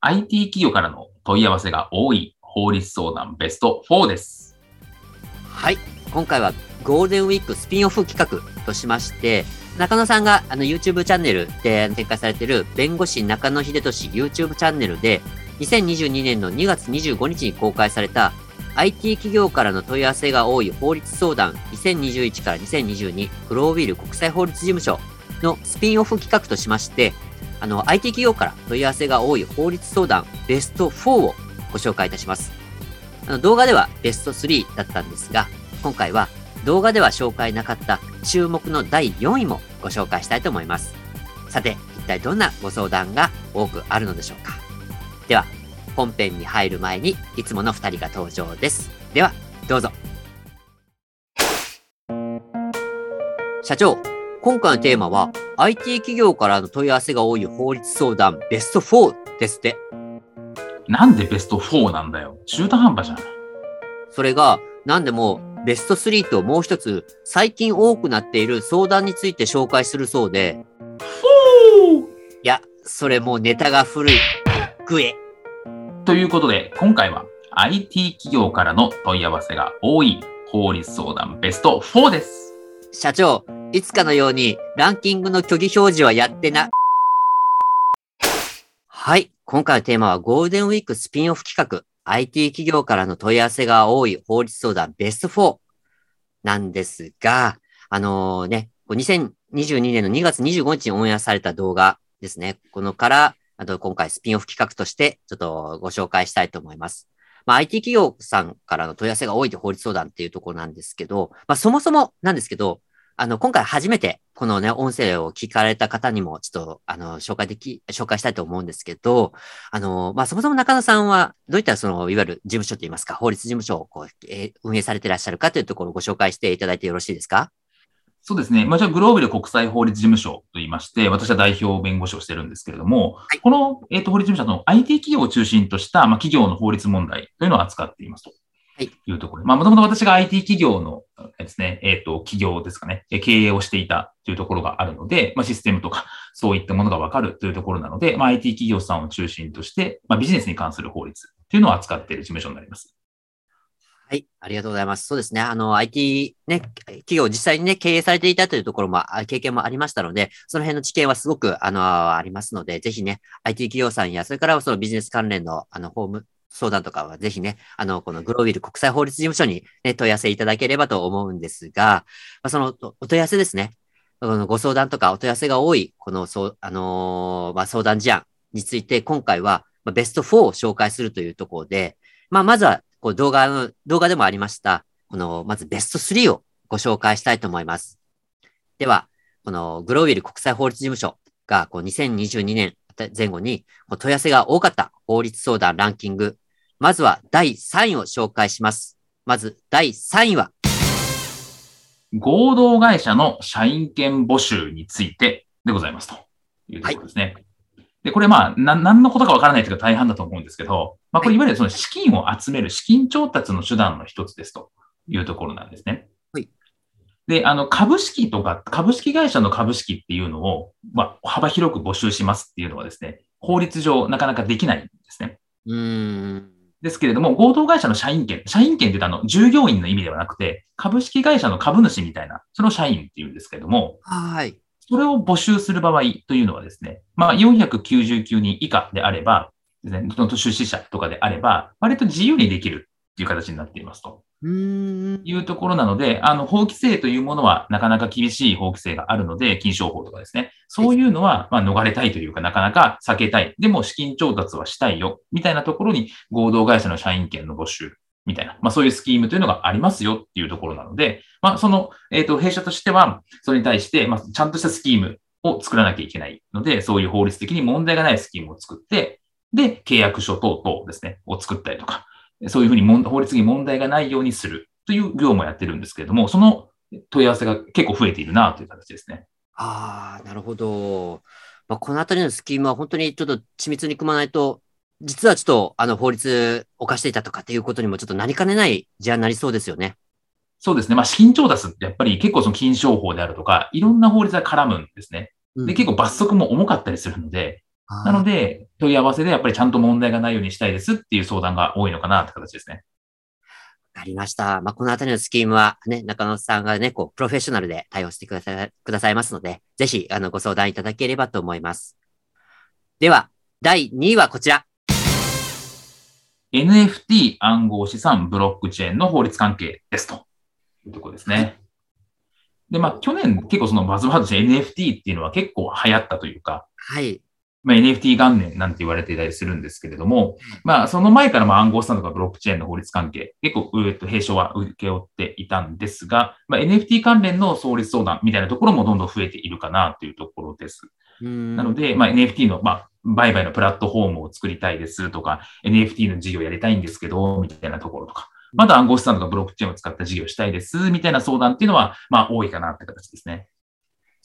IT 企業からの問い合わせが多い法律相談ベスト4です。はい。今回はゴールデンウィークスピンオフ企画としまして中野さんがあの YouTube チャンネルで展開されている弁護士中野秀俊 YouTube チャンネルで2022年の2月25日に公開された IT 企業からの問い合わせが多い法律相談2021から2022グロービル国際法律事務所のスピンオフ企画としまして、あの IT 企業から問い合わせが多い法律相談ベスト4をご紹介いたします。あの動画ではベスト3だったんですが、今回は動画では紹介なかった注目の第4位もご紹介したいと思います。さて、一体どんなご相談が多くあるのでしょうかでは、本編に入る前にいつもの2人が登場です。では、どうぞ。社長、今回のテーマは IT 企業からの問い合わせが多い法律相談ベスト4ですって。なんでベスト4なんだよ。中途半端じゃん。それが、なんでもベスト3ともう一つ、最近多くなっている相談について紹介するそうで。いや、それもうネタが古い。グエ。ということで、今回は IT 企業からの問い合わせが多い法律相談ベスト4です。社長、いつかのようにランキングの虚偽表示はやってな。はい。今回のテーマはゴールデンウィークスピンオフ企画 IT 企業からの問い合わせが多い法律相談ベスト4なんですが、あのー、ね、2022年の2月25日にオンエアされた動画ですね。このから、あと今回スピンオフ企画としてちょっとご紹介したいと思います。まあ、IT 企業さんからの問い合わせが多いと法律相談っていうところなんですけど、まあ、そもそもなんですけど、あの、今回初めてこのね、音声を聞かれた方にもちょっと、あの、紹介でき、紹介したいと思うんですけど、あの、まあ、そもそも中野さんは、どういったその、いわゆる事務所といいますか、法律事務所をこう、えー、運営されていらっしゃるかというところをご紹介していただいてよろしいですか？そうですね。まあ、じゃあ、グローベル国際法律事務所と言いまして、私は代表弁護士をしてるんですけれども、はい、この、えっ、ー、と、法律事務所の IT 企業を中心とした、まあ、企業の法律問題というのを扱っていますと。はい。いうところ。まあ、もともと私が IT 企業のですね、えっ、ー、と、企業ですかね、経営をしていたというところがあるので、まあ、システムとか、そういったものがわかるというところなので、まあ、IT 企業さんを中心として、まあ、ビジネスに関する法律というのを扱っている事務所になります。はい。ありがとうございます。そうですね。あの、IT ね、企業実際にね、経営されていたというところも、経験もありましたので、その辺の知見はすごく、あの、ありますので、ぜひね、IT 企業さんや、それからそのビジネス関連の、あの、ホーム相談とかはぜひね、あの、このグロービル国際法律事務所に、ね、問い合わせいただければと思うんですが、まあ、そのお問い合わせですね。ご相談とかお問い合わせが多い、この、そう、あのー、まあ、相談事案について、今回は、まあ、ベスト4を紹介するというところで、まあ、まずは、こう、動画の、動画でもありました、この、まずベスト3をご紹介したいと思います。では、この、グロービル国際法律事務所が、こう、2022年前後に問い合わせが多かった法律相談ランキング。まずは第3位を紹介します。まず第3位は、合同会社の社員権募集についてでございますというところですね。はい、で、これまあ、な、何のことかわからないというか大半だと思うんですけど、まあこれいわゆるその資金を集める資金調達の手段の一つですというところなんですね。はい。で、あの、株式とか、株式会社の株式っていうのを、まあ、幅広く募集しますっていうのはですね、法律上なかなかできないんですね。うん。ですけれども、合同会社の社員権、社員権ってあの、従業員の意味ではなくて、株式会社の株主みたいな、その社員っていうんですけれども、はい。それを募集する場合というのはですね、まあ、499人以下であれば、ですね、出資者とかであれば、割と自由にできるっていう形になっていますと。いうところなので、あの、法規制というものはなかなか厳しい法規制があるので、金商法とかですね。そういうのは、まあ、逃れたいというか、なかなか避けたい。でも、資金調達はしたいよ。みたいなところに、合同会社の社員権の募集。みたいな、まあそういうスキームというのがありますよっていうところなので、まあその、えっ、ー、と、弊社としては、それに対して、まあちゃんとしたスキームを作らなきゃいけないので、そういう法律的に問題がないスキームを作って、で、契約書等々ですね、を作ったりとか、そういうふうに法律に問題がないようにするという業務をやってるんですけれども、その問い合わせが結構増えているなという形ですね。ああ、なるほど。まあ、このあたりのスキームは本当にちょっと緻密に組まないと、実はちょっとあの法律を犯していたとかっていうことにもちょっとなりかねない事案になりそうですよね。そうですね。まあ、資金調達ってやっぱり結構その金商法であるとか、いろんな法律が絡むんですね。で、結構罰則も重かったりするので、なので、問い合わせでやっぱりちゃんと問題がないようにしたいですっていう相談が多いのかなって形ですね。わかりました。まあ、このあたりのスキームはね、中野さんがね、こう、プロフェッショナルで対応してください、くださいますので、ぜひ、あの、ご相談いただければと思います。では、第2位はこちら。NFT 暗号資産ブロックチェーンの法律関係ですというところですね。で、まあ、去年結構そのバズワードとして NFT っていうのは結構流行ったというか、はい。まあ、NFT 元年なんて言われていたりするんですけれども、まあ、その前からまあ暗号資産とかブロックチェーンの法律関係、結構、えっと、弊症は受け負っていたんですが、まあ、NFT 関連の創立相談みたいなところもどんどん増えているかなというところです。なので、まあ、NFT の、まあ、売買のプラットフォームを作りたいですとか、NFT の事業やりたいんですけど、みたいなところとか、まだ暗号資産とかブロックチェーンを使った事業したいです、みたいな相談っていうのは、まあ、多いかなって形ですね。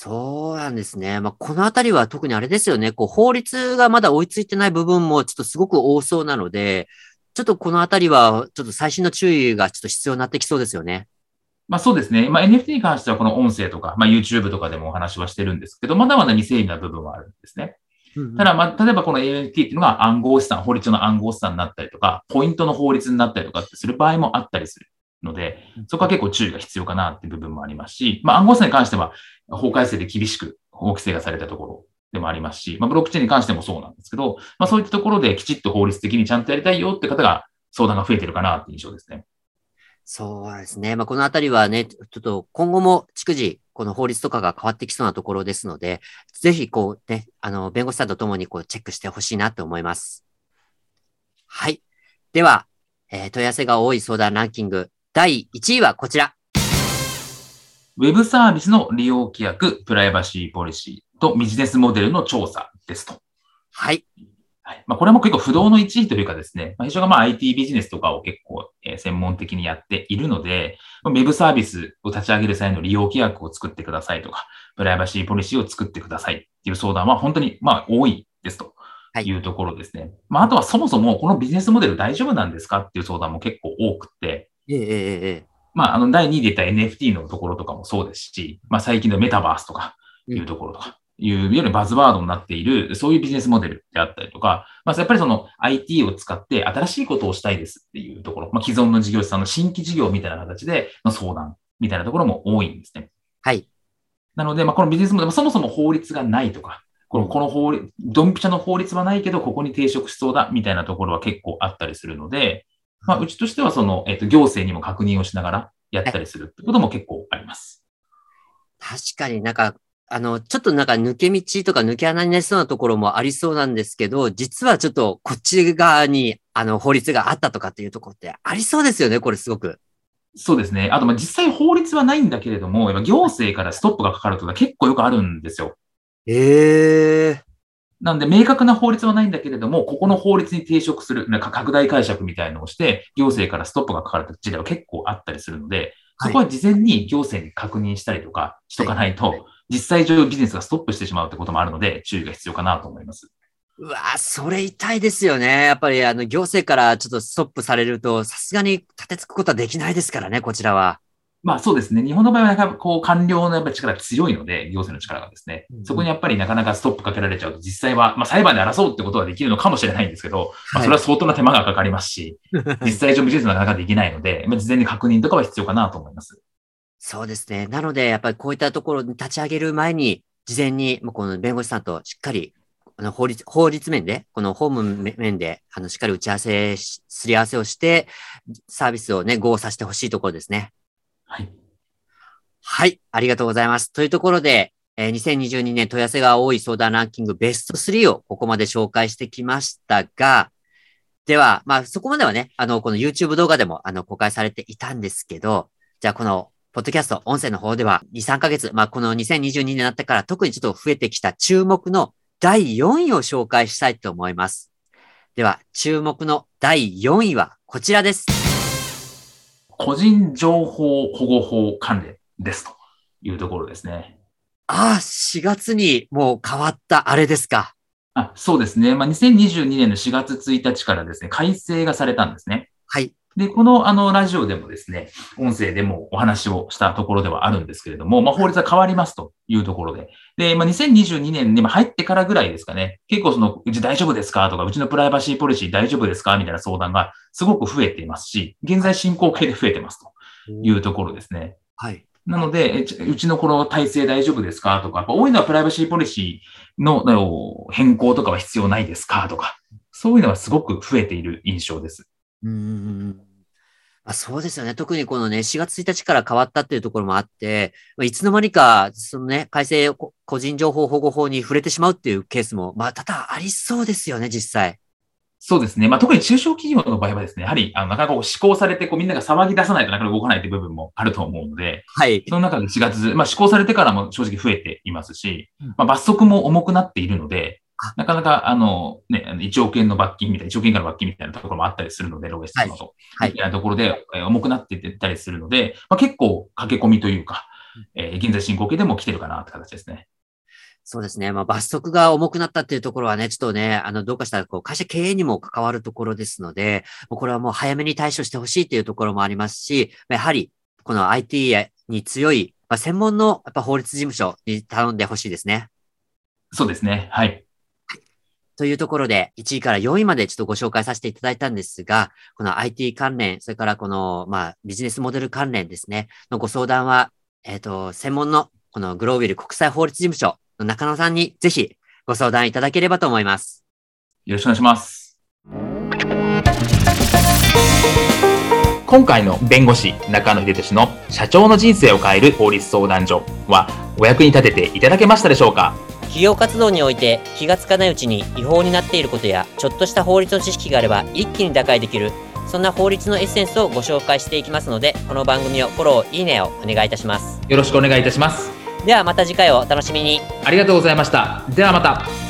そうなんですね。まあ、このあたりは特にあれですよね。こう、法律がまだ追いついてない部分もちょっとすごく多そうなので、ちょっとこのあたりは、ちょっと最新の注意がちょっと必要になってきそうですよね。まあそうですね。まあ NFT に関してはこの音声とか、まあ YouTube とかでもお話はしてるんですけど、まだまだ未整理な部分はあるんですね。ただ、まあ、例えばこの NFT っていうのが暗号資産、法律の暗号資産になったりとか、ポイントの法律になったりとかってする場合もあったりするので、そこは結構注意が必要かなっていう部分もありますし、まあ、暗号資産に関しては法改正で厳しく法規制がされたところでもありますし、まあ、ブロックチェーンに関してもそうなんですけど、まあ、そういったところできちっと法律的にちゃんとやりたいよって方が相談が増えてるかなっていう印象ですね。そうですね。まあ、このあたりはね、ちょっと今後も逐次、この法律とかが変わってきそうなところですので、ぜひこうね、あの、弁護士さんとともにこうチェックしてほしいなと思います。はい。では、えー、問い合わせが多い相談ランキング、第1位はこちら。ウェブサービスの利用規約、プライバシーポリシーとビジネスモデルの調査ですと。はい。はいまあ、これも結構不動の1位というかですね、まあ、非常がまあ IT ビジネスとかを結構、えー、専門的にやっているので、ウェブサービスを立ち上げる際の利用規約を作ってくださいとか、プライバシーポリシーを作ってくださいっていう相談は本当にまあ多いですというところですね。はい、まあ、あとはそもそもこのビジネスモデル大丈夫なんですかっていう相談も結構多くて、ええええ、まあ、あの、第2位で言った NFT のところとかもそうですし、まあ、最近のメタバースとかいうところとか、いう、いわゆるバズワードになっている、そういうビジネスモデルであったりとか、まあ、やっぱりその IT を使って新しいことをしたいですっていうところ、まあ、既存の事業者さんの新規事業みたいな形での相談みたいなところも多いんですね。はい。なので、まあ、このビジネスモデル、そもそも法律がないとか、このこの法律、ドンピシャの法律はないけど、ここに抵触しそうだみたいなところは結構あったりするので、まあ、うちとしてはその、えっ、と、行政にも確認をしながらやったりするってことも結構あります。確かになんかあの、ちょっとなんか抜け道とか抜け穴になりそうなところもありそうなんですけど、実はちょっとこっち側にあの法律があったとかっていうところってありそうですよね、これすごく。そうですね。あと、ま、実際法律はないんだけれども、行政からストップがかかるとか結構よくあるんですよ。ええー。なんで、明確な法律はないんだけれども、ここの法律に抵触する、なんか拡大解釈みたいのをして、行政からストップがかかる事例は結構あったりするので、そこは事前に行政に確認したりとかしとかないと、はい実際上ビジネスがストップしてしまうってこともあるので、注意が必要かなと思います。うわそれ痛いですよね。やっぱり、あの、行政からちょっとストップされると、さすがに立てつくことはできないですからね、こちらは。まあそうですね。日本の場合は、なかこう、官僚のやっぱり力が強いので、行政の力がですね、そこにやっぱりなかなかストップかけられちゃうと、実際は、まあ裁判で争うってことはできるのかもしれないんですけど、まあそれは相当な手間がかかりますし、実際上ビジネスなかなかできないので、まあ事前に確認とかは必要かなと思います。そうですね。なので、やっぱりこういったところに立ち上げる前に、事前に、もうこの弁護士さんとしっかり、あの法律、法律面で、この法務面で、あの、しっかり打ち合わせ、すり合わせをして、サービスをね、合させてほしいところですね。はい。はい、ありがとうございます。というところで、えー、2022年問い合わせが多い相談ランキングベスト3をここまで紹介してきましたが、では、まあ、そこまではね、あの、この YouTube 動画でも、あの、公開されていたんですけど、じゃあ、このポッドキャスト、音声の方では2、3ヶ月、まあ、この2022年になってから特にちょっと増えてきた注目の第4位を紹介したいと思います。では、注目の第4位はこちらです。個人情報保護法関連ですというところですね。ああ、4月にもう変わったあれですか。あそうですね。まあ、2022年の4月1日からですね、改正がされたんですね。はい。で、このあのラジオでもですね、音声でもお話をしたところではあるんですけれども、まあ、法律は変わりますというところで。で、まあ、2022年に入ってからぐらいですかね、結構その、うち大丈夫ですかとか、うちのプライバシーポリシー大丈夫ですかみたいな相談がすごく増えていますし、現在進行形で増えてますというところですね。はい。なので、うちのこの体制大丈夫ですかとか、多いのはプライバシーポリシーの変更とかは必要ないですかとか、そういうのはすごく増えている印象です。うんあそうですよね。特にこのね、4月1日から変わったっていうところもあって、まあ、いつの間にか、そのね、改正個人情報保護法に触れてしまうっていうケースも、まあ、多々ありそうですよね、実際。そうですね。まあ、特に中小企業の場合はですね、やはり、あの、なかなかこう施行されて、こう、みんなが騒ぎ出さないとなかなか動かないという部分もあると思うので、はい。その中で4月、まあ、施行されてからも正直増えていますし、まあ、罰則も重くなっているので、なかなか、あの、ね、1億円の罰金みたいな、1億円から罰金みたいなところもあったりするので、ロゲスのと、はい。みたいなところで、えー、重くなっていったりするので、まあ、結構駆け込みというか、えー、現在進行形でも来てるかなって形ですね。そうですね。まあ、罰則が重くなったっていうところはね、ちょっとね、あの、どうかしたら、こう、会社経営にも関わるところですので、もうこれはもう早めに対処してほしいというところもありますし、やはり、この IT に強い、まあ、専門のやっぱ法律事務所に頼んでほしいですね。そうですね。はい。というところで、1位から4位までちょっとご紹介させていただいたんですが、この IT 関連、それからこの、まあ、ビジネスモデル関連ですね、のご相談は、えっ、ー、と、専門のこのグロービル国際法律事務所の中野さんにぜひご相談いただければと思います。よろしくお願いします。今回の弁護士中野秀俊の社長の人生を変える法律相談所はお役に立てていただけましたでしょうか？企業活動において気がつかないうちに違法になっていることやちょっとした法律の知識があれば一気に打開できるそんな法律のエッセンスをご紹介していきますのでこの番組をフォローいいねをお願いいたしますよろしくお願いいたします。ではまた次回をお楽しみに。ありがとうございました。ではまた。